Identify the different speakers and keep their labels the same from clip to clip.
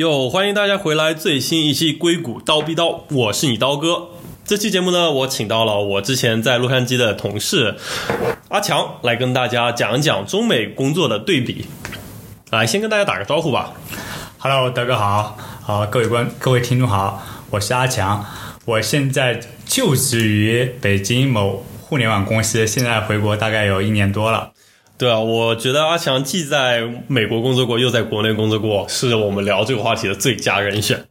Speaker 1: 哟，欢迎大家回来！最新一期硅谷刀逼刀，我是你刀哥。这期节目呢，我请到了我之前在洛杉矶的同事阿强来跟大家讲一讲中美工作的对比。来，先跟大家打个招呼吧。
Speaker 2: Hello，大哥好，好，各位观各位听众好，我是阿强，我现在就职于北京某互联网公司，现在回国大概有一年多了。
Speaker 1: 对啊，我觉得阿强既在美国工作过，又在国内工作过，是我们聊这个话题的最佳人选。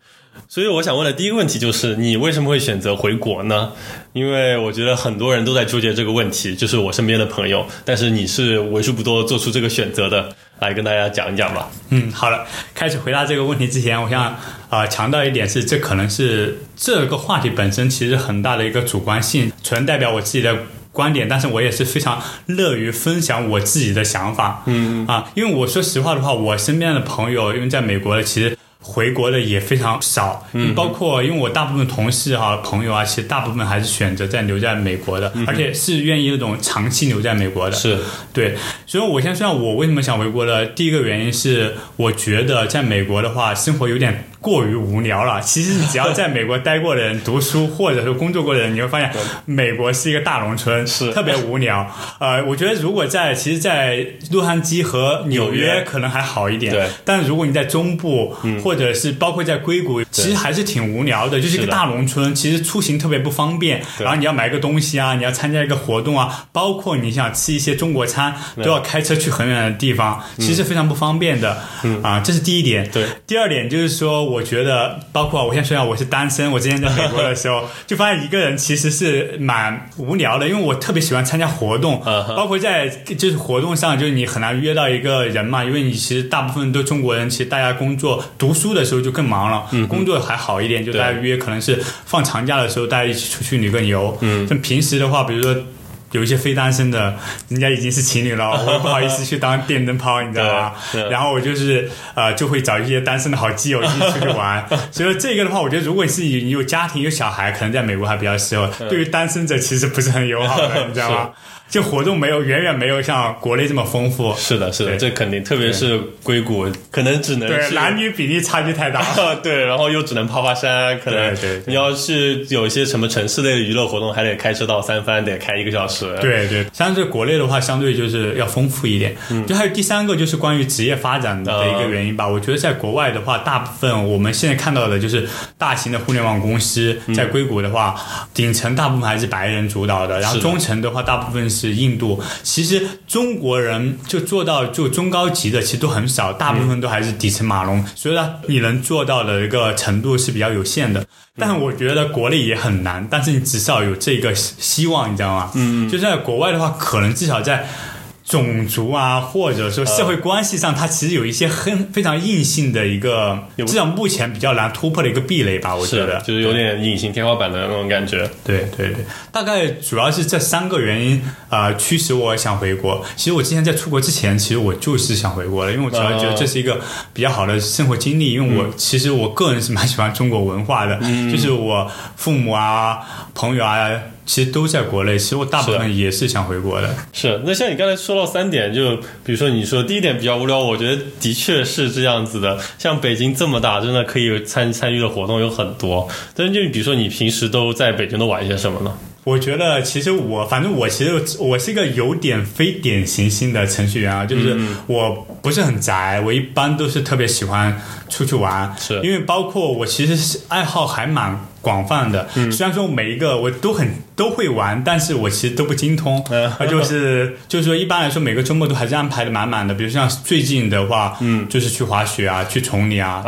Speaker 1: 所以我想问的第一个问题就是，你为什么会选择回国呢？因为我觉得很多人都在纠结这个问题，就是我身边的朋友，但是你是为数不多做出这个选择的，来跟大家讲一讲吧。
Speaker 2: 嗯，好了，开始回答这个问题之前，我想啊、强调一点是，这可能是这个话题本身其实很大的一个主观性，纯代表我自己的。观点，但是我也是非常乐于分享我自己的想法，嗯。啊，因为我说实话的话，我身边的朋友，因为在美国，其实回国的也非常少，嗯，包括因为我大部分同事哈、朋友啊，其实大部分还是选择在留在美国的，而且是愿意那种长期留在美国的，
Speaker 1: 是，
Speaker 2: 对，所以我先说下我为什么想回国的。第一个原因是，我觉得在美国的话，生活有点过于无聊了。其实，只要在美国待过的人、读书或者说工作过的人，你会发现，美国是一个大农村，
Speaker 1: 是。
Speaker 2: 特别无聊。呃，我觉得如果在其实，在洛杉矶和纽
Speaker 1: 纽约。
Speaker 2: 约可能还好一点，
Speaker 1: 对。
Speaker 2: 但如果你在中部，或或者是包括在硅谷，其实还是挺无聊的，就是一个大农村，其实出行特别不方便。
Speaker 1: 对
Speaker 2: 然后你要买个东西啊，你要参加一个活动啊，包括你想吃一些中国餐，都要开车去很远的地方，其实非常不方便的。嗯啊，这是第一点。
Speaker 1: 对，
Speaker 2: 第二点就是说，我觉得，包括我先说一下，我是单身。我之前在美国的时候，就发现一个人其实是蛮无聊的，因为我特别喜欢参加活动，
Speaker 1: 嗯
Speaker 2: 包括在就是活动上，就是你很难约到一个人嘛，因为你其实大部分都中国人，其实大家工作读书的时候就更忙了，工作还好一点，就大家约可能是放长假的时候，大家一起出去旅个游。嗯，但平时的话，比如说。有一些非单身的，人家已经是情侣了，我也不好意思去当电灯泡，你知道吗然后我就是呃，就会找一些单身的好基友一起出去玩。所以说这个的话，我觉得如果你是你有家庭有小孩，可能在美国还比较适合。对于单身者其实不是很友好的，你知道吗？就活动没有远远没有像国内这么丰富。
Speaker 1: 是的，是的，这肯定，特别是硅谷，可能只能
Speaker 2: 对，男女比例差距太大。
Speaker 1: 对，然后又只能爬爬山，可能你要是有一些什么城市类的娱乐活动，还得开车到三藩，得开一个小时。
Speaker 2: 对对，相对国内的话，相对就是要丰富一点。
Speaker 1: 嗯
Speaker 2: 就还有第三个就是关于职业发展的一个原因吧。我觉得在国外的话，大部分我们现在看到的就是大型的互联网公司，
Speaker 1: 嗯
Speaker 2: 在硅谷的话，顶层大部分还是白人主导的，然后中层的话，大部分是印度。其实中国人就做到就中高级的，其实都很少，大部分都还是底层码农，所以呢，你能做到的一个程度是比较有限的。但我觉得国内也很难，但是你至少有这个希希望，你知道吗？嗯，就在国外的话，可能至少在种族啊，或者说社会关系上，它其实有一些很非常硬性的一个，至少目前比较难突破的一个壁垒吧。我觉
Speaker 1: 是
Speaker 2: 得
Speaker 1: 就是有点隐形天花板的那种感觉。
Speaker 2: 对对对，大概主要是这三个原因啊、呃驱使我想回国。其实我之前在出国之前，其实我就是想回国的，因为我主要觉得这是一个比较好的生活经历。因为我、其实我个人是蛮喜欢中国文化的，就是我父母啊、朋友啊，其实都在国内。其实我大部分也是想回国的。
Speaker 1: 是，那像你刚才说到三点，就比如说你说第一点比较无聊，我觉得的确是这样子的。像北京这么大，真的可以参参与的活动有很多。但是就比如说你平时都在北京都玩些什么呢？
Speaker 2: 我觉得其实我反正我其实我是一个有点非典型性的程序员啊，就是我不是很宅，我一般都是特别喜欢出去玩，
Speaker 1: 是
Speaker 2: 因为包括我其实是爱好还蛮广泛的，虽然说每一个我都很都会玩，但是我其实都不精通，
Speaker 1: 嗯。
Speaker 2: 啊就是就是说一般来说每个周末都还是安排的满满的，比如像最近的话，嗯，就是去滑雪啊，去崇礼啊，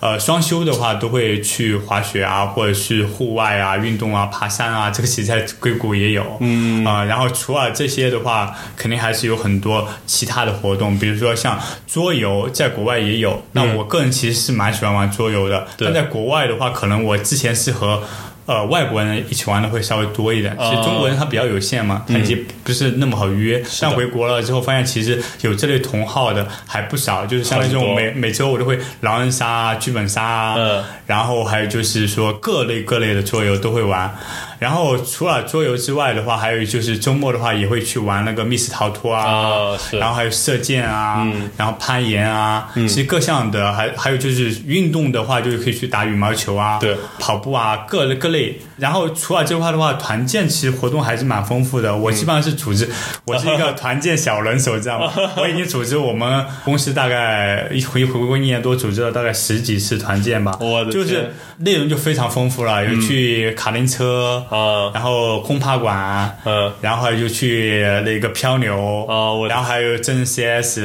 Speaker 2: 呃，双休的话都会去滑雪啊，或者是户外啊运动啊、爬山啊，这个其实在硅谷也有。嗯啊、然后除了这些的话，肯定还是有很多其他的活动，比如说像桌游，在国外也有。那我个人其实是蛮喜欢玩桌游的，
Speaker 1: 对
Speaker 2: 但在国外的话，可能我之前是和呃外国人一起玩的会稍微多一点。其实中国人他比较有限嘛，他已经不是那么好约。但回国了之后，发现其实有这类同号的还不少，就是像那种每每周我都会狼人杀啊、剧本杀啊，然后还有就是说各类各类的桌游都会玩。然后除了桌游之外的话，还有就是周末的话也会去玩那个密室逃脱
Speaker 1: 啊，
Speaker 2: 然后还有射箭啊，然后攀岩啊，其实各项的，还还有就是运动的话，就是可以去打羽毛球啊，
Speaker 1: 对，
Speaker 2: 跑步啊，各各类。然后除了这块的话，团建其实活动还是蛮丰富的。我基本上是组织，我是一个团建小能手，知道吗？我已经组织我们公司大概一回回国一年多，组织了大概十几次团建吧。
Speaker 1: 我的
Speaker 2: 就是内容就非常丰富了，有去卡丁车。
Speaker 1: 啊，
Speaker 2: 然后空趴馆，
Speaker 1: 嗯，
Speaker 2: 然后还有就去那个漂流，
Speaker 1: 啊，我，
Speaker 2: 然后还有真 CS。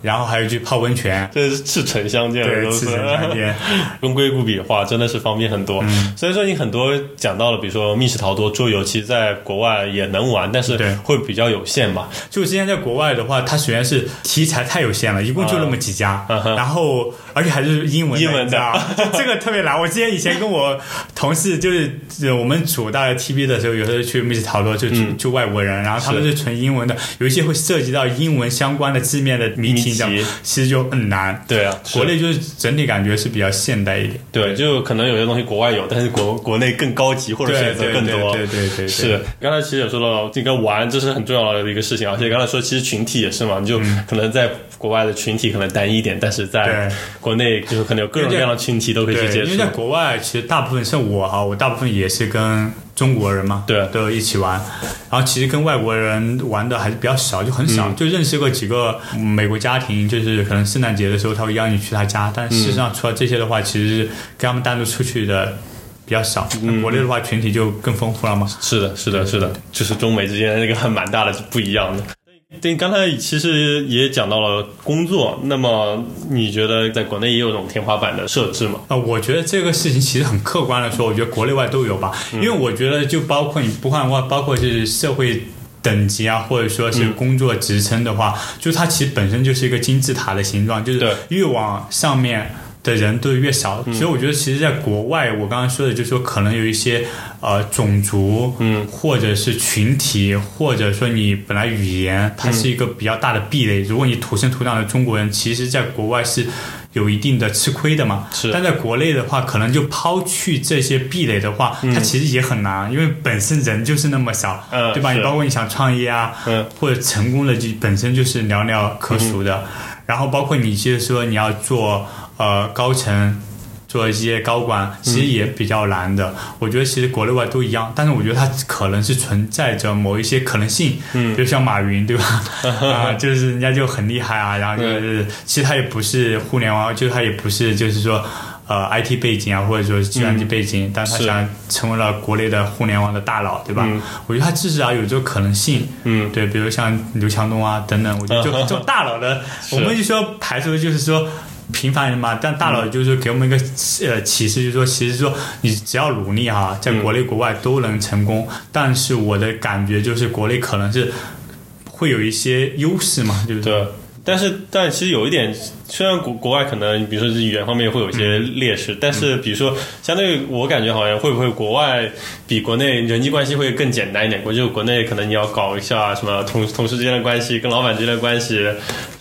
Speaker 2: 然后还有去泡温泉，
Speaker 1: 这是赤诚相见，
Speaker 2: 对，赤诚相见。
Speaker 1: 跟硅谷比的话，真的是方便很多。所以说，你很多讲到了，比如说密室逃脱、桌游，其实在国外也能玩，但是会比较有限吧。
Speaker 2: 就之前在国外的话，它首先是题材太有限了，一共就那么几家，然后而且还是英文，
Speaker 1: 英文
Speaker 2: 的，这个特别难。我之前以前跟我同事就是我们组大概 TB 的时候，有时候去密室逃脱就就外国人，然后他们是纯英文的，有一些会涉及到英文相关的字面的谜题。其实就很难，
Speaker 1: 对啊，
Speaker 2: 国内就是整体感觉是比较现代一点，
Speaker 1: 对，就可能有些东西国外有，但是国国内更高级或者选择更多，
Speaker 2: 对对对，
Speaker 1: 是。刚才其实也说到，这个玩这是很重要的一个事情，而且刚才说其实群体也是嘛，你就可能在国外的群体可能单一点，但是在国内就是可能有各种各样的群体都可以去接触。
Speaker 2: 因为在国外其实大部分像我哈，我大部分也是跟。中国人嘛，
Speaker 1: 对，
Speaker 2: 都一起玩，然后其实跟外国人玩的还是比较少，就很少，就认识过几个美国家庭，就是可能圣诞节的时候他会邀你去他家，但事实上除了这些的话，其实跟他们单独出去的比较少。国内的话，群体就更丰富了嘛。
Speaker 1: 是的，是的，是的，就是中美之间那个还蛮大的不一样的。对，刚才其实也讲到了工作，那么你觉得在国内也有这种天花板的设置吗？
Speaker 2: 啊，我觉得这个事情其实很客观的说，我觉得国内外都有吧。因为我觉得就包括你不换话，包括是社会等级啊，或者说是工作职称的话，就它其实本身就是一个金字塔的形状，就是越往上面。的人都越少，所以我觉得其实，在国外，我刚刚说的，就是说可能有一些呃种族，
Speaker 1: 嗯，
Speaker 2: 或者是群体，或者说你本来语言它是一个比较大的壁垒。如果你土生土长的中国人，其实在国外是有一定的吃亏的嘛。
Speaker 1: 是。
Speaker 2: 但在国内的话，可能就抛去这些壁垒的话，它其实也很难，因为本身人就是那么少，
Speaker 1: 嗯，
Speaker 2: 对吧？你包括你想创业啊，
Speaker 1: 嗯，
Speaker 2: 或者成功的就本身就是寥寥可数的。然后包括你就是说你要做。呃，高层做一些高管，其实也比较难的。我觉得其实国内外都一样，但是我觉得它可能是存在着某一些可能性。
Speaker 1: 嗯，
Speaker 2: 比如像马云，对吧？啊，就是人家就很厉害啊，然后就是其实他也不是互联网，就是他也不是就是说呃 IT 背景啊，或者说计算机背景，但他想成为了国内的互联网的大佬，对吧？我觉得他至少有这个可能性。
Speaker 1: 嗯，
Speaker 2: 对，比如像刘强东啊等等，我觉得就 这种大佬的，我们就说排除就是说。平凡人嘛，但大佬就是给我们一个呃启示，就是说，其实说你只要努力哈，在国内国外都能成功。但是我的感觉就是，国内可能是会有一些优势嘛，对不
Speaker 1: 对。但是，但其实有一点。虽然国国外可能，比如说是语言方面会有一些劣势，但是比如说，相对于我感觉好像会不会国外比国内人际关系会更简单一点？我就国内可能你要搞一下什么同同事之间的关系，跟老板之间的关系，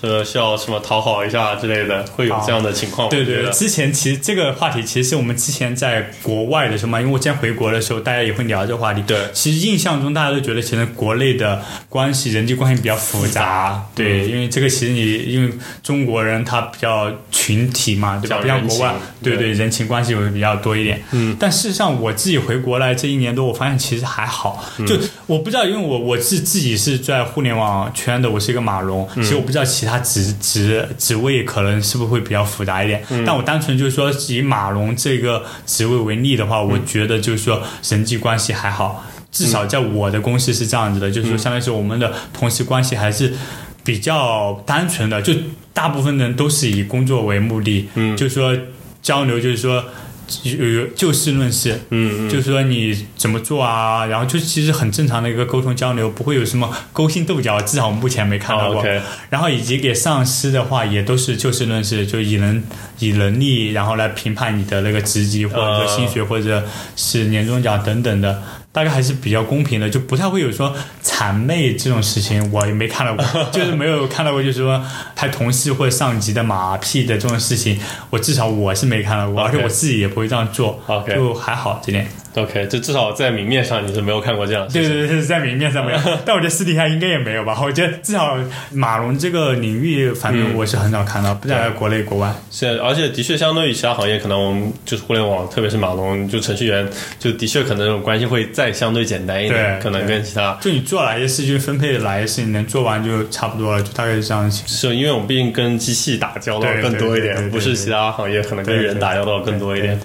Speaker 1: 呃，需要什么讨好一下之类的，会有这样的情况。
Speaker 2: 对对，之前其实这个话题其实是我们之前在国外的时候嘛，因为我之前回国的时候，大家也会聊这个话题。
Speaker 1: 对，
Speaker 2: 其实印象中大家都觉得，其实国内的关系人际关系比较复杂。对，因为这个其实你因为中国人他比较。群体嘛，对吧？不像国外，对对，人情关系会比较多一点。
Speaker 1: 嗯，
Speaker 2: 但事实上，我自己回国来这一年多，我发现其实还好。就我不知道，因为我我自自己是在互联网圈的，我是一个马龙。其实我不知道其他职职职位可能是不是会比较复杂一点。但我单纯就是说，以马龙这个职位为例的话，我觉得就是说人际关系还好，至少在我的公司是这样子的，就是说，相当于是我们的同事关系还是比较单纯的，就。大部分人都是以工作为目的，
Speaker 1: 嗯，
Speaker 2: 就是说交流，就是说有有就事论事，
Speaker 1: 嗯嗯，
Speaker 2: 就是说你怎么做啊，然后就其实很正常的一个沟通交流，不会有什么勾心斗角，至少我目前没看到
Speaker 1: 好
Speaker 2: 过。然后以及给上司的话，也都是就事论事，就以能以能力，然后来评判你的那个职级或者说薪水或者是年终奖等等的，大概还是比较公平的，就不太会有说谄媚这种事情，我也没看到过，就是没有看到过，就是说拍同事或者上级的马屁的这种事情，我至少我是没看到过，而且我自己也不会这样做就还好这点。
Speaker 1: OK，就至少在明面上你是没有看过这样的。
Speaker 2: 对对对，在明面上没有，但我觉得私底下应该也没有吧。我觉得至少马龙这个领域，反正我是很少看到，不在国内国外。
Speaker 1: 是，而且的确，相对于其他行业，可能我们就是互联网，特别是马龙，就程序员，就的确可能这种关系会再相对简单一点，可能跟其他
Speaker 2: 就你做哪些事情分配哪些事情能做完就差不多了，就大概是这样的情况。
Speaker 1: 是因为我们毕竟跟机器打交道更多一点，不是其他行业可能跟人打交道更多一点。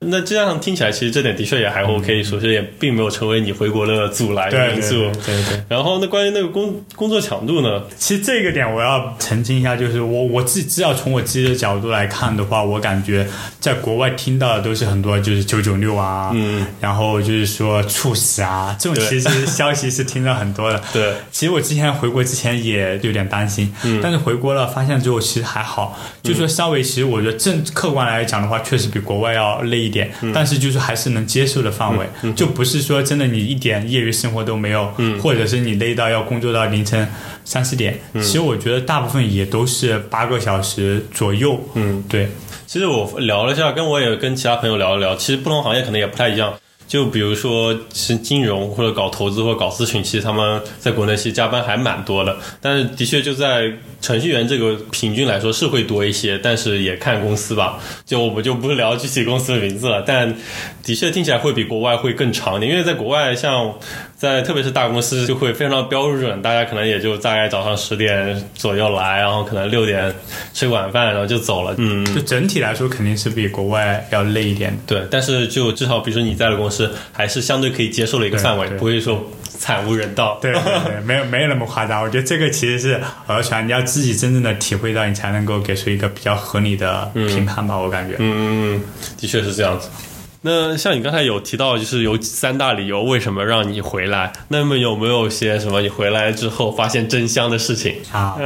Speaker 1: 那这样听起来，其实这点的确也还 OK，首先也并没有成为你回国的阻拦因素
Speaker 2: 对。对对。
Speaker 1: 然后，那关于那个工工作强度呢？
Speaker 2: 其实这个点我要澄清一下，就是我我自己知道从我自己的角度来看的话，我感觉在国外听到的都是很多就是九九六啊，
Speaker 1: 嗯，
Speaker 2: 然后就是说猝死啊这种其实消息是听到很多的。
Speaker 1: 对，
Speaker 2: 其实我之前回国之前也有点担心，
Speaker 1: 嗯
Speaker 2: 但是回国了发现之后其实还好，就说稍微其实我觉得正客观来讲的话，确实比国外要累一点，
Speaker 1: 嗯。
Speaker 2: 但是就是还是能接受的范围，就不是说真的你一点业余生活都没有，
Speaker 1: 嗯。
Speaker 2: 或者是你累到要工作到凌晨三四点，
Speaker 1: 嗯。
Speaker 2: 其实我觉得大部分也都是八个小时左右，
Speaker 1: 嗯，
Speaker 2: 对，
Speaker 1: 其实我聊了一下，跟我也跟其他朋友聊了聊，其实不同行业可能也不太一样。就比如说是金融或者搞投资或者搞咨询，其实他们在国内其实加班还蛮多的。但是的确就在程序员这个平均来说是会多一些，但是也看公司吧。就我们就不聊具体公司的名字了，但的确听起来会比国外会更长一点，因为在国外像在特别是大公司就会非常标准，大家可能也就大概早上十点左右来，然后可能六点吃晚饭，然后就走了。嗯，
Speaker 2: 就整体来说肯定是比国外要累一点。
Speaker 1: 对，但是就至少比如说你在的公司还是相对可以接受的一个范围，不会说惨无人道。
Speaker 2: 对对对，没有没有那么夸张。我觉得这个其实是而且，你要自己真正的体会到，你才能够给出一个比较合理的评判吧。我感觉。
Speaker 1: 嗯，的确是这样子。那像你刚才有提到，就是有三大理由为什么让你回来。那么有没有些什么你回来之后发现真香的事情？
Speaker 2: 好，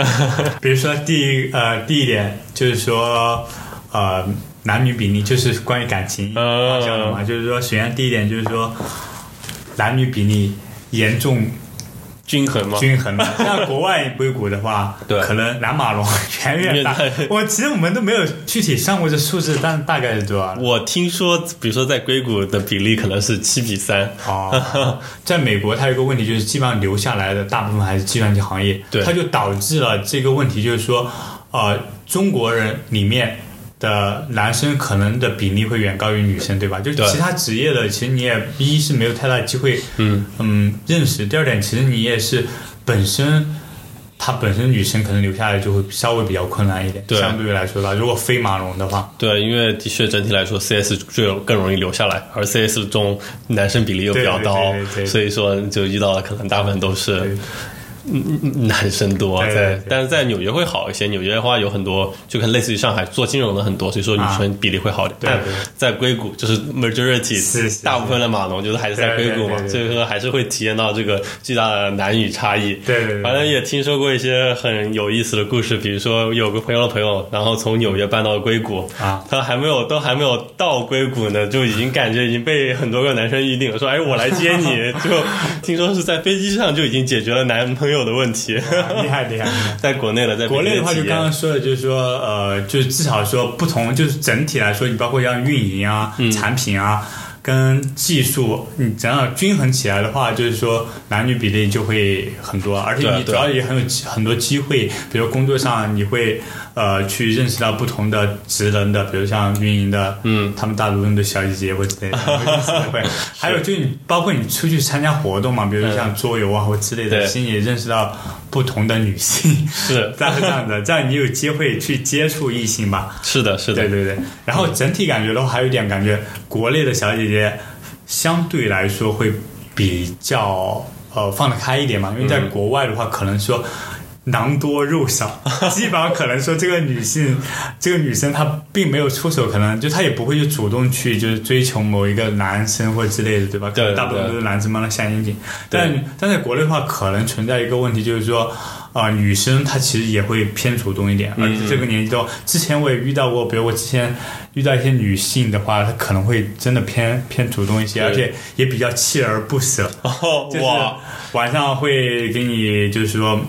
Speaker 2: 比如说第一呃第一点就是说呃男女比例，就是关于感情
Speaker 1: 嗯
Speaker 2: 方向的嘛，就是说首先第一点就是说男女比例严重
Speaker 1: 均衡吗？
Speaker 2: 均衡的。像国外硅谷的话，
Speaker 1: 对
Speaker 2: 可能南马龙远远大。我其实我们都没有具体上过这数字，但大概是多少？
Speaker 1: 我听说，比如说在硅谷的比例可能是七比三。
Speaker 2: 哦，在美国，它有一个问题就是，基本上留下来的大部分还是计算机行业，
Speaker 1: 对
Speaker 2: 它就导致了这个问题，就是说，呃，中国人里面的男生可能的比例会远高于女生，对吧？就
Speaker 1: 对
Speaker 2: 其他职业的，其实你也一是没有太大机会，
Speaker 1: 嗯
Speaker 2: 嗯，认识；第二点，其实你也是本身。他本身女生可能留下来就会稍微比较困难一点，
Speaker 1: 对
Speaker 2: 相对于来说吧。如果非马龙的话，
Speaker 1: 对，因为的确整体来说，CS 最有更容易留下来，而 CS 中男生比例又比较
Speaker 2: 对对
Speaker 1: 高
Speaker 2: 对对，对
Speaker 1: 所以说就遇到的可能大部分都是男生多。
Speaker 2: 对对对，
Speaker 1: 在但是在纽约会好一些，纽约的话有很多就跟类似于上海做金融的很多，所以说女生比例会好一点。但在硅谷就是 majority 大部分的码农就是还是在硅谷嘛，所以说还是会体验到这个巨大的男女差异。
Speaker 2: 对对对。
Speaker 1: 反正也听说过一些很有意思的故事，比如说有个朋友的朋友，然后从纽约搬到硅谷，
Speaker 2: 啊，
Speaker 1: 他还没有都还没有到硅谷呢，就已经感觉已经被很多个男生预定了，说哎我来接你，就听说是在飞机上就已经解决了男朋友的问题。
Speaker 2: 厉害厉害厉害！
Speaker 1: 在国内的，在
Speaker 2: 国内的话，就刚刚说的，就是说，呃，就是至少说不同，就是整体来说，你包括像运营啊、
Speaker 1: 嗯
Speaker 2: 产品啊。跟技术，你只要均衡起来的话，就是说男女比例就会很多，而且你主要也很有机很多机会，比如工作上你会呃去认识到不同的职能的，比如像运营的，
Speaker 1: 嗯，
Speaker 2: 他们大多数的小姐姐或之类的，会。还有就是你包括你出去参加活动嘛，比如像桌游啊或之类的，
Speaker 1: 对
Speaker 2: 其实也认识到不同的女性。
Speaker 1: 是
Speaker 2: 这样是这样的，这样你有机会去接触异性吧？
Speaker 1: 是的，是的，
Speaker 2: 对对对。然后整体感觉的话，还有一点感觉，国内的小姐姐相对来说会比较呃放得开一点嘛，因为在国外的话，可能说。囊多肉少，基本上可能说这个女性，这个女生她并没有出手，可能就她也不会去主动去就是追求某一个男生或者之类的，对吧？
Speaker 1: 对对
Speaker 2: 大部分都是男生帮她下阴茎。但但在国内的话，可能存在一个问题，就是说。啊、女生她其实也会偏主动一点，而且这个年纪都，之前我也遇到过，比如我之前遇到一些女性的话，她可能会真的偏偏主动一些，而且也比较锲而不舍，
Speaker 1: 哦
Speaker 2: 就是，晚上会给你就是说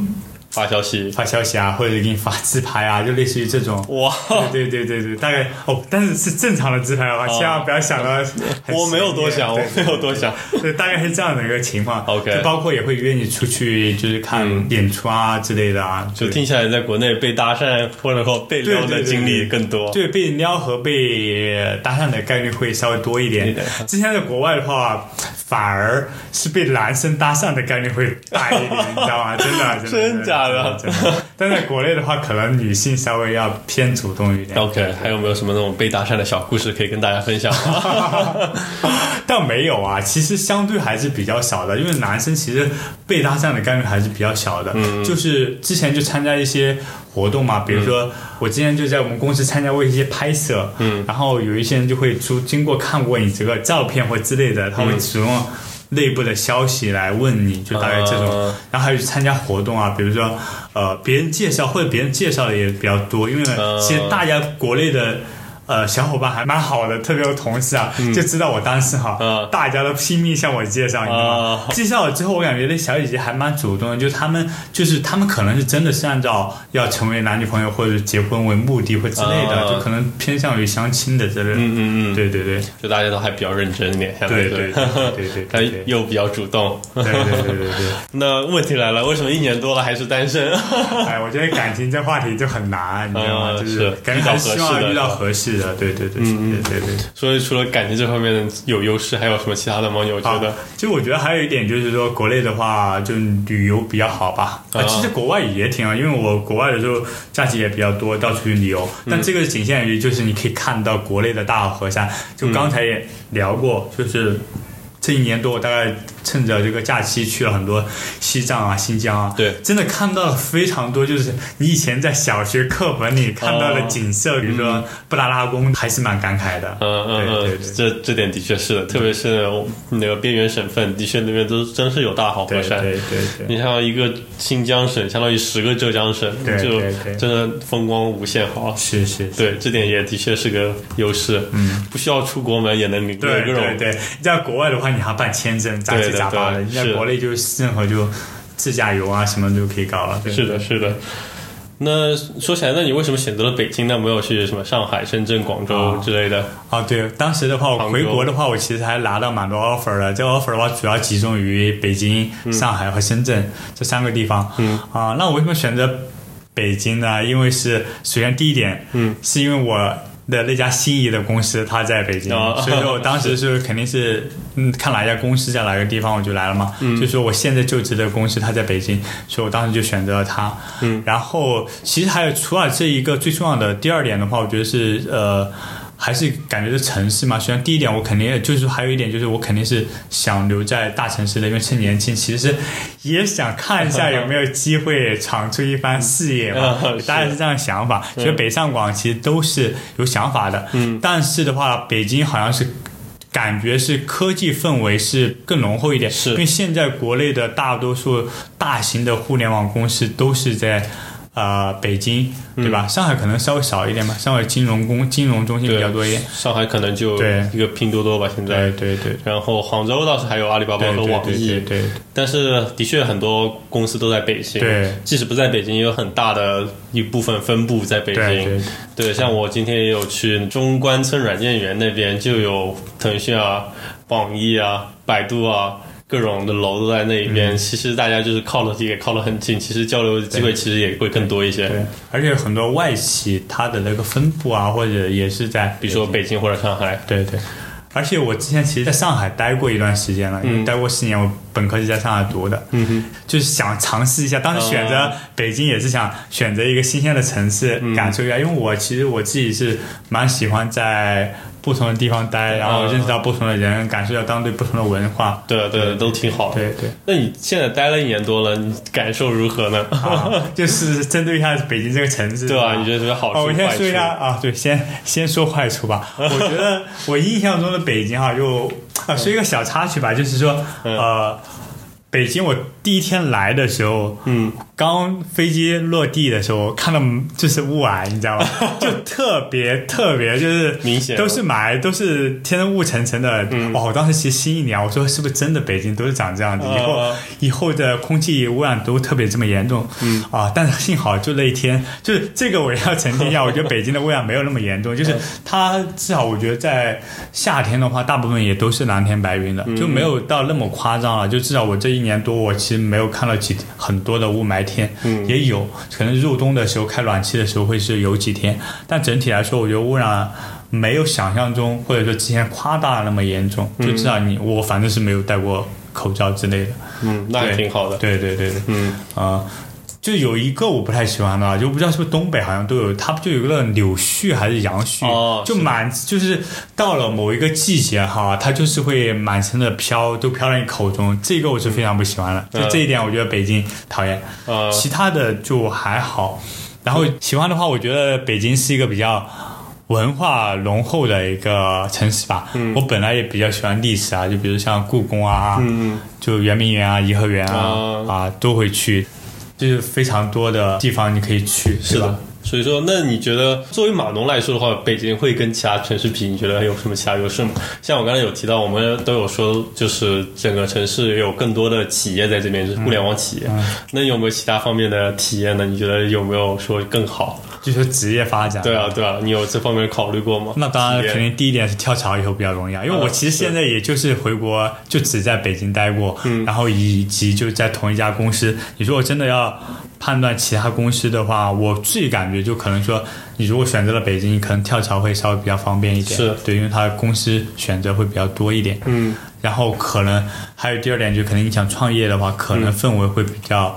Speaker 1: 发消息
Speaker 2: 发消息啊，或者给你发自拍啊，就类似于这种。
Speaker 1: 哇，
Speaker 2: 对对对对对，大概哦，但是是正常的自拍的话，千万不要想到
Speaker 1: 我没有多想，我没有多想。
Speaker 2: 对，大概是这样的一个情况。
Speaker 1: OK
Speaker 2: 就包括也会约你出去，就是看演出啊之类的啊。
Speaker 1: 就听起来，在国内被搭讪或者说被撩的经历更多。
Speaker 2: 对被撩和被搭讪的概率会稍微多一点。之前在国外的话，反而是被男生搭讪的概率会大一点，你知道吗？真的，真的，
Speaker 1: 真假的
Speaker 2: 真的。但在国内的话，可能女性稍微要偏主动一点。
Speaker 1: OK，还有没有什么那种被搭讪的小故事可以跟大家分享吗？
Speaker 2: 倒没有啊，其实相对还是比较少的，因为男生其实被搭讪的概率还是比较小的。嗯，就是之前就参加一些活动嘛，比如说我之前就在我们公司参加过一些拍摄，嗯，然后有一些人就会出经过看过你这个照片或之类的，他会使用内部的消息来问你，就大概这种。
Speaker 1: 啊
Speaker 2: 然后还有去参加活动啊，比如说呃别人介绍或者别人介绍的也比较多，因为
Speaker 1: 嗯
Speaker 2: 其实大家国内的。呃，小伙伴还蛮好的，特别有同事啊，就知道我当时哈，
Speaker 1: 嗯
Speaker 2: 大家都拼命向我介绍，你知道吗？
Speaker 1: 啊
Speaker 2: 介绍了之后，我感觉那小姐姐还蛮主动的，就他们就是他们可能是真的是按照要成为男女朋友或者结婚为目的或之类的，
Speaker 1: 啊
Speaker 2: 就可能偏向于相亲的之类的。
Speaker 1: 嗯嗯嗯，
Speaker 2: 对对对
Speaker 1: 就大家都还比较认真一点，对
Speaker 2: 对对对对对
Speaker 1: 他
Speaker 2: 对对
Speaker 1: 又比较主动。
Speaker 2: 对对对对对。
Speaker 1: 那问题来了，为什么一年多了还是单身？
Speaker 2: 哎，我觉得感情这话题就很难，你知道吗？
Speaker 1: 嗯
Speaker 2: 就是感觉还是希望遇到合适的，对对对，对对对。
Speaker 1: 所以除了感情这方面有优势，还有什么其他的吗？你我觉得
Speaker 2: 啊，其实我觉得还有一点就是说，国内的话就旅游比较好吧。啊，
Speaker 1: 啊
Speaker 2: 其实国外也挺好，因为我国外的时候假期也比较多，到处去旅游。但这个仅限于就是你可以看到国内的大好河山。就刚才也聊过，就是这一年多，我大概趁着这个假期去了很多西藏啊、新疆啊，
Speaker 1: 对
Speaker 2: 真的看到了非常多，就是你以前在小学课本里看到的景色，比如说布达拉宫，还是蛮感慨的。
Speaker 1: 嗯嗯
Speaker 2: 对对
Speaker 1: 嗯，这这点的确是的，特别是那个边缘省份，的确那边都真是有大好河山。
Speaker 2: 对对对对。
Speaker 1: 你像一个新疆省，相当于十个浙江省，
Speaker 2: 对
Speaker 1: 就
Speaker 2: 对对
Speaker 1: 真的风光无限好。
Speaker 2: 是是是，
Speaker 1: 对，这点也的确是个优势。嗯，不需要出国门也能领略
Speaker 2: 对
Speaker 1: 各种
Speaker 2: 对对，你在国外的话，你还办签证，杂七你在国内就任何就自驾游啊，什么就可以搞了。对
Speaker 1: 是的，是的。那说起来，那你为什么选择了北京？那没有去什么上海、深圳、广州
Speaker 2: 啊
Speaker 1: 之类的？
Speaker 2: 啊，对，当时的话，我回国的话，我其实还拿到蛮多 offer 的。这个 offer 的话，主要集中于北京、上海和深圳这三个地方。
Speaker 1: 嗯
Speaker 2: 啊，那我为什么选择北京呢？因为是首先第一点，
Speaker 1: 嗯，
Speaker 2: 是因为我。的那家心仪的公司，他在北京，
Speaker 1: 哦
Speaker 2: 所以说我当时是肯定是，嗯，看哪家公司在哪个地方我就来了嘛。嗯，所以说我现在就职的公司他在北京，所以我当时就选择了他。
Speaker 1: 嗯，
Speaker 2: 然后其实还有除了这一个最重要的第二点的话，我觉得是呃。还是感觉是城市嘛，虽然第一点我肯定也就是还有一点就是我肯定是想留在大城市的，因为趁年轻，其实是也想看一下有没有机会闯出一番事业嘛大概是这样想法。其实北上广其实都是有想法的，
Speaker 1: 嗯，
Speaker 2: 但是的话，北京好像是。感觉是科技氛围是更浓厚一点，
Speaker 1: 是。
Speaker 2: 因为现在国内的大多数大型的互联网公司都是在呃北京，对吧？上海可能稍微少一点吧，上海金融公金融中心比较多一点。
Speaker 1: 上海可能就一个拼多多吧，现在。
Speaker 2: 对对对
Speaker 1: 然后杭州倒是还有阿里巴巴和网易，
Speaker 2: 对对对
Speaker 1: 但是的确很多公司都在北京。
Speaker 2: 对
Speaker 1: 即使不在北京，也有很大的一部分分布在北京。
Speaker 2: 对对
Speaker 1: 对，像我今天也有去中关村软件园那边，就有腾讯啊、网易啊、百度啊。各种的楼都在那一
Speaker 2: 嗯
Speaker 1: 边，其实大家就是靠的也靠得很近，其实交流机会其实也会更多一些。
Speaker 2: 对，而且很多外企它的那个分布啊，或者也是在
Speaker 1: 比如说北京或者上海，
Speaker 2: 对对。而且我之前其实在上海待过一段时间了，因为待过四年，我本科是在上海读的，
Speaker 1: 嗯哼，
Speaker 2: 就是想尝试一下。当时选择北京也是想选择一个新鲜的城市，
Speaker 1: 嗯
Speaker 2: 感受一下。因为我其实我自己是蛮喜欢在不同的地方待，然后认识到不同的人，感受到当地不同的文化。
Speaker 1: 对对，都挺好的。
Speaker 2: 对对。
Speaker 1: 那你现在待了一年多了，你感受如何呢？
Speaker 2: 啊，就是针对一下北京这个城市，
Speaker 1: 对吧？你觉得这个好
Speaker 2: 我先说一下啊，对，先先说坏处吧。我觉得我印象中的北京哈，就啊说一个小插曲吧，就是说
Speaker 1: 嗯
Speaker 2: 呃，北京我第一天来的时候，
Speaker 1: 嗯，
Speaker 2: 刚飞机落地的时候，看到就是雾霭，你知道吗？就特别特别，就是
Speaker 1: 明显
Speaker 2: 都是霾，都是天雾沉沉的。
Speaker 1: 嗯
Speaker 2: 哦，我当时其实心一凉，我说是不是真的北京都是长这样子？以后
Speaker 1: 啊
Speaker 2: 以后的空气污染都特别这么严重。
Speaker 1: 嗯
Speaker 2: 啊，但是幸好就那一天，就是这个我也要澄清一下，我觉得北京的污染没有那么严重，就是它至少我觉得在夏天的话，大部分也都是蓝天白云的，就没有到那么夸张了。就至少我这一年多，我其实没有看到几很多的雾霾天，
Speaker 1: 嗯
Speaker 2: 也有可能入冬的时候开暖气的时候会是有几天，但整体来说，我觉得污染。没有想象中或者说之前夸大那么严重，就至少你我反正是没有戴过口罩之类的。
Speaker 1: 嗯，那也挺好的。
Speaker 2: 对对对对，
Speaker 1: 嗯
Speaker 2: 啊、就有一个我不太喜欢的啊，就不知道是不是东北好像都有，它不就有个柳絮还是杨絮，
Speaker 1: 哦
Speaker 2: 就满就是到了某一个季节哈，它就是会满城的飘，都飘在你口中，这个我是非常不喜欢的。
Speaker 1: 嗯。
Speaker 2: 就这一点，我觉得北京讨厌，
Speaker 1: 呃，
Speaker 2: 其他的就还好。然后喜欢的话，我觉得北京是一个比较。文化浓厚的一个城市吧，
Speaker 1: 嗯。
Speaker 2: 我本来也比较喜欢历史啊，就比如像故宫啊，
Speaker 1: 嗯。
Speaker 2: 就圆明园啊、颐和园啊
Speaker 1: 啊
Speaker 2: 啊都会去，就是非常多的地方你可以去，
Speaker 1: 是吧？。所以说，那你觉得作为码农来说的话，北京会跟其他城市比，你觉得有什么其他优势吗？像我刚才有提到，我们都有说，就是整个城市有更多的企业在这边，就是互联网企业。
Speaker 2: 嗯
Speaker 1: 那有没有其他方面的体验呢？你觉得有没有说更好？
Speaker 2: 就是职业发展。
Speaker 1: 对啊，对啊，你有这方面考虑过吗？
Speaker 2: 那当然，肯定第一点是跳槽以后比较容易啊，因为我
Speaker 1: 嗯
Speaker 2: 其实现在也就是回国，就只在北京待过，
Speaker 1: 嗯
Speaker 2: 然后以及就在同一家公司。你说我真的要判断其他公司的话，我自己感觉就可能说，你如果选择了北京，可能跳槽会稍微比较方便一点，
Speaker 1: 是
Speaker 2: 对，因为它的公司选择会比较多一点。
Speaker 1: 嗯
Speaker 2: 然后可能还有第二点，就可能你想创业的话，可能氛围会比较。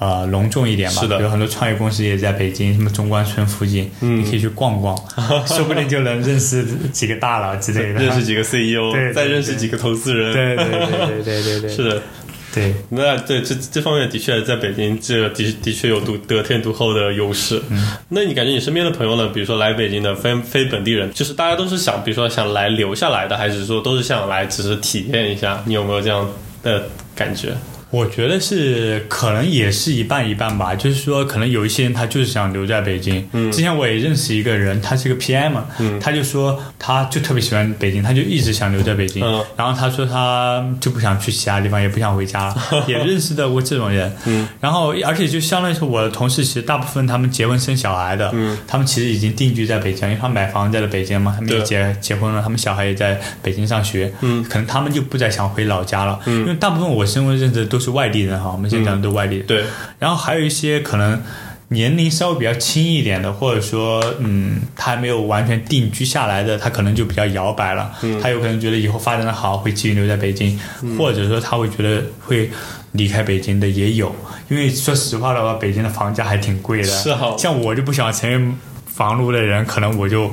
Speaker 2: 呃，隆重一点嘛，
Speaker 1: 是的
Speaker 2: 有很多创业公司也在北京，什么中关村附近，
Speaker 1: 嗯
Speaker 2: 你可以去逛逛，说不定就能认识几个大佬之类的。
Speaker 1: 认识几个 CEO，
Speaker 2: 对对
Speaker 1: 再认识几个投资人。
Speaker 2: 对对对对对对对，
Speaker 1: 是的，
Speaker 2: 对，
Speaker 1: 那对这这方面的确在北京这的的确有独得天独厚的优势。
Speaker 2: 嗯
Speaker 1: 那你感觉你身边的朋友呢？比如说来北京的非非本地人，就是大家都是想，比如说想来留下来的，还是说都是想来只是体验一下？你有没有这样的感觉？
Speaker 2: 我觉得是可能也是一半一半吧，就是说可能有一些人他就是想留在北京。嗯，之前我也认识一个人，他是个 PM，
Speaker 1: 嗯
Speaker 2: 他就说他就特别喜欢北京，他就一直想留在北京。
Speaker 1: 嗯
Speaker 2: 然后他说他就不想去其他地方，也不想回家了，也认识到过这种人。
Speaker 1: 嗯，
Speaker 2: 然后而且就相当于是我的同事，其实大部分他们结婚生小孩的，
Speaker 1: 嗯，
Speaker 2: 他们其实已经定居在北京，因为他们买房在了北京嘛，他们也结结婚了，他们小孩也在北京上学。
Speaker 1: 嗯，
Speaker 2: 可能他们就不再想回老家了，
Speaker 1: 嗯
Speaker 2: 因为大部分我身边认识的都是外地人哈，我们现在讲的都外地人。
Speaker 1: 对，
Speaker 2: 然后还有一些可能年龄稍微比较轻一点的，或者说嗯，他还没有完全定居下来的，他可能就比较摇摆了。
Speaker 1: 嗯
Speaker 2: 他有可能觉得以后发展的好，会继续留在北京，或者说他会觉得会离开北京的也有。因为说实话的话，北京的房价还挺贵的。
Speaker 1: 是哈
Speaker 2: 像我就不想承认房奴的人，可能我就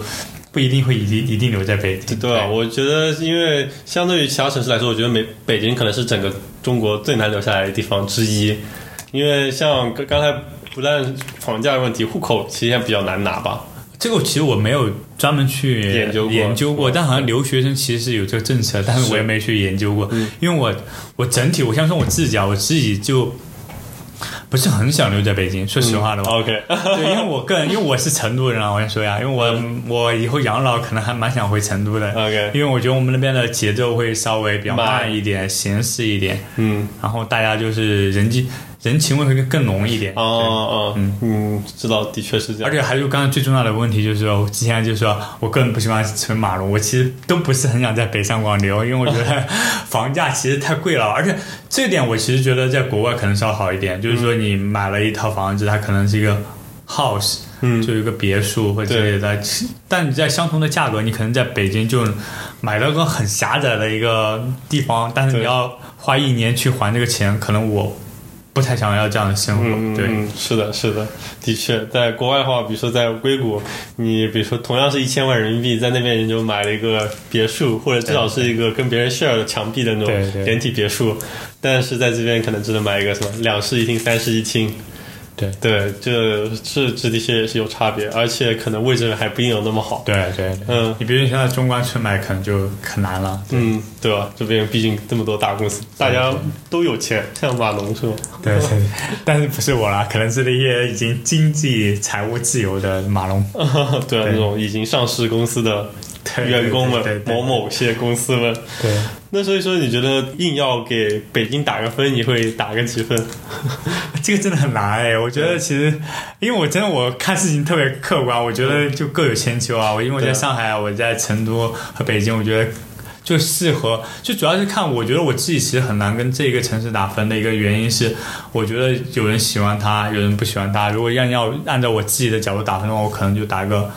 Speaker 2: 不一定会一定一定留在北京。
Speaker 1: 对啊，我觉得因为相对于其他城市来说，我觉得美北京可能是整个中国最难留下来的地方之一。因为像刚刚才不但房价问题，户口其实也比较难拿吧。
Speaker 2: 这个其实我没有专门去
Speaker 1: 研究过
Speaker 2: 研究过，但好像留学生其实是有这个政策，但是我也没去研究过，因为我我整体我想说我自己啊，我自己就不是很想留在北京，说实话的话。
Speaker 1: OK，
Speaker 2: 对，因为我个人，因为我是成都人啊，我先说呀，因为我我以后养老可能还蛮想回成都的
Speaker 1: OK
Speaker 2: 因为我觉得我们那边的节奏会稍微比较
Speaker 1: 慢
Speaker 2: 慢一点，闲适一点，
Speaker 1: 嗯，
Speaker 2: 然后大家就是人际人情味会更浓一点。
Speaker 1: 哦哦，嗯嗯，知道，的确是这样。
Speaker 2: 而且还有刚刚最重要的问题就是说，我之前就是说我个人不喜欢成为马龙，我其实都不是很想在北上广留，因为我觉得 房价其实太贵了，而且这点我其实觉得在国外可能稍好一点，就是说你买了一套房子，它可能是一个 house，
Speaker 1: 嗯
Speaker 2: 就有一个别墅或者之类的。但你在相同的价格，你可能在北京就买到个很狭窄的一个地方，但是你要花一年去还这个钱，可能我不太想要这样的生活。对，
Speaker 1: 是的，是的，的确，在国外的话，比如说在硅谷，你比如说同样是一千万人民币，在那边你就买了一个别墅，或者至少是一个跟别人 share 的墙壁的那种连体别墅，但是在这边可能只能买一个什么两室一厅、三室一厅。
Speaker 2: 对
Speaker 1: 对，这是这的确也是有差别，而且可能位置还不一定有那么好。
Speaker 2: 对对对，
Speaker 1: 嗯
Speaker 2: 你比如现在中关村买，可能就很难了。
Speaker 1: 嗯，对吧？这边毕竟这么多大公司，大家都有钱，像马龙是吧？
Speaker 2: 对对，对但是不是我啦，可能是那些已经经济财务自由的马龙
Speaker 1: 对那种已经上市公司的
Speaker 2: 对
Speaker 1: 员工们某某些公司们。
Speaker 2: 对。
Speaker 1: 那所以说，你觉得硬要给北京打个分，你会打个几分？
Speaker 2: 这个真的很难哎，我觉得其实，因为我真的我看事情特别客观，我觉得就各有千秋啊。我因为我在上海，我在成都和北京，我觉得就适合，就主要是看，我觉得我自己其实很难跟这个城市打分的一个原因是，我觉得有人喜欢他，有人不喜欢他。如果要要按照我自己的角度打分的话，我可能就打个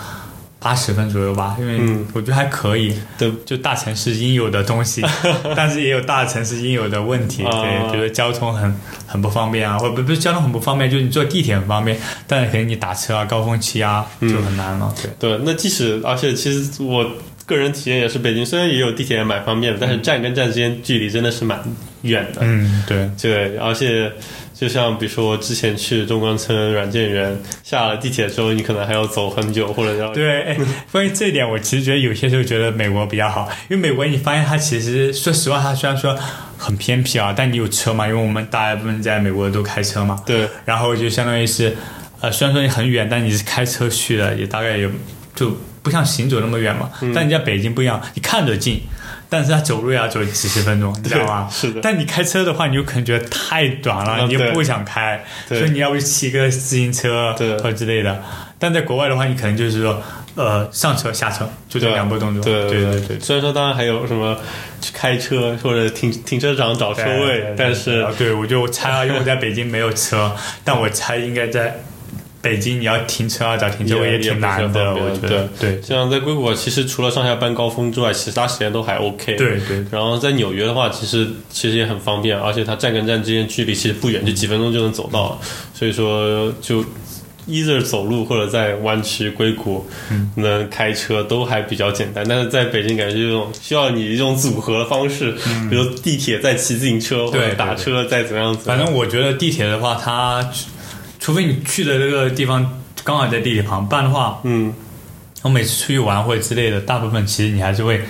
Speaker 2: 八十分左右吧，因为
Speaker 1: 嗯
Speaker 2: 我觉得还可以。
Speaker 1: 对，
Speaker 2: 就大城市应有的东西，但是也有大城市应有的问题。
Speaker 1: 啊
Speaker 2: 对，比如交通很很不方便啊，或不不是交通很不方便，就是你坐地铁很方便，但是可能你打车啊、高峰期啊就很难了。对，
Speaker 1: 对，那即使而且其实我个人体验也是，北京虽然也有地铁蛮方便的，但是站跟站之间距离真的是蛮远的。
Speaker 2: 嗯，对，
Speaker 1: 对，而且就像比如说之前去中关村软件园，下了地铁之后，你可能还要走很久，或者要
Speaker 2: 对，哎，关于这一点，我其实觉得有些时候觉得美国比较好，因为美国你发现它其实说实话，它虽然说很偏僻啊，但你有车嘛，因为我们大部分在美国都开车嘛，
Speaker 1: 对。
Speaker 2: 然后就相当于是，呃，虽然说你很远，但你是开车去的，也大概也就不像行走那么远嘛。
Speaker 1: 嗯。
Speaker 2: 但你在北京不一样，你看着近，但是他走路也要走几十分钟，你知道吗？
Speaker 1: 是的
Speaker 2: 但你开车的话，你就可能觉得太短了，你就不想开，所以你要不骑个自行车
Speaker 1: 对
Speaker 2: 或者之类的。但在国外的话，你可能就是说，呃，上车下车就这两步动作。
Speaker 1: 对
Speaker 2: 对
Speaker 1: 对
Speaker 2: 对。
Speaker 1: 虽然说当然还有什么去开车或者停停车场找车位但是
Speaker 2: 啊对我就猜啊，因为我在北京没有车，但我猜应该在北京你要停车啊，找停车位
Speaker 1: 也
Speaker 2: 挺难的，我觉得。对
Speaker 1: 像在硅谷，其实除了上下班高峰之外，其他时间都还 OK。
Speaker 2: 对对
Speaker 1: 然后在纽约的话，其实其实也很方便，而且它站跟站之间距离其实不远，就几分钟就能走到了。所以说，就 either 走路或者在湾区硅谷，
Speaker 2: 嗯
Speaker 1: 能开车都还比较简单。但是在北京，感觉这种需要你一种组合的方式，比如地铁再骑自行车，或者打车再怎么样子
Speaker 2: 反。正我觉得地铁的话，它除非你去的那个地方刚好在地铁旁，不然的话，
Speaker 1: 嗯，
Speaker 2: 我每次出去玩或者之类的，大部分其实你还是会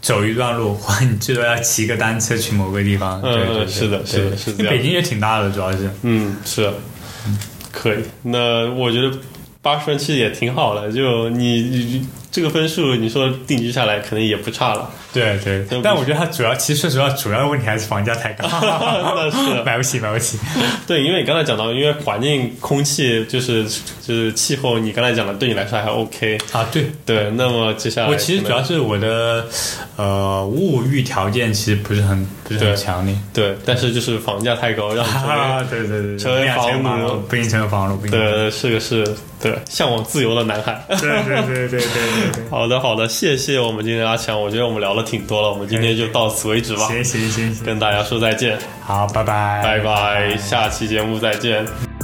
Speaker 2: 走一段路，或者你最多要骑个单车去某个地方。
Speaker 1: 嗯
Speaker 2: 对对对
Speaker 1: 是的是的是这样
Speaker 2: 因为北京也挺大的，主要是。
Speaker 1: 嗯，是，可以。那我觉得八十分其实也挺好的，就你你这个分数，你说定居下来可能也不差了。
Speaker 2: 对对
Speaker 1: 不，
Speaker 2: 但我觉得它主要，其实说实话，主要的问题还是房价太高，
Speaker 1: 那是
Speaker 2: 买不起，买不起。
Speaker 1: 对，因为你刚才讲到，因为环境、空气就是就是气候，你刚才讲的对你来说还 OK。
Speaker 2: 啊，对，
Speaker 1: 对，那么接下来
Speaker 2: 我其实主要是我的呃物欲条件其实不是很不是很强烈。
Speaker 1: 对，但是就是房价太高，让你成为
Speaker 2: 啊，对对对，
Speaker 1: 成为
Speaker 2: 房奴不应成为房奴，不应成为
Speaker 1: 对是个是对向往自由的男孩。
Speaker 2: 对对对对对对对。
Speaker 1: 好的，好的，谢谢我们今天阿强，我觉得我们聊了挺多了，我们今天就到此为止吧，
Speaker 2: 行行行行，
Speaker 1: 跟大家说再见，
Speaker 2: 好，拜拜，
Speaker 1: 拜拜，下期节目再见。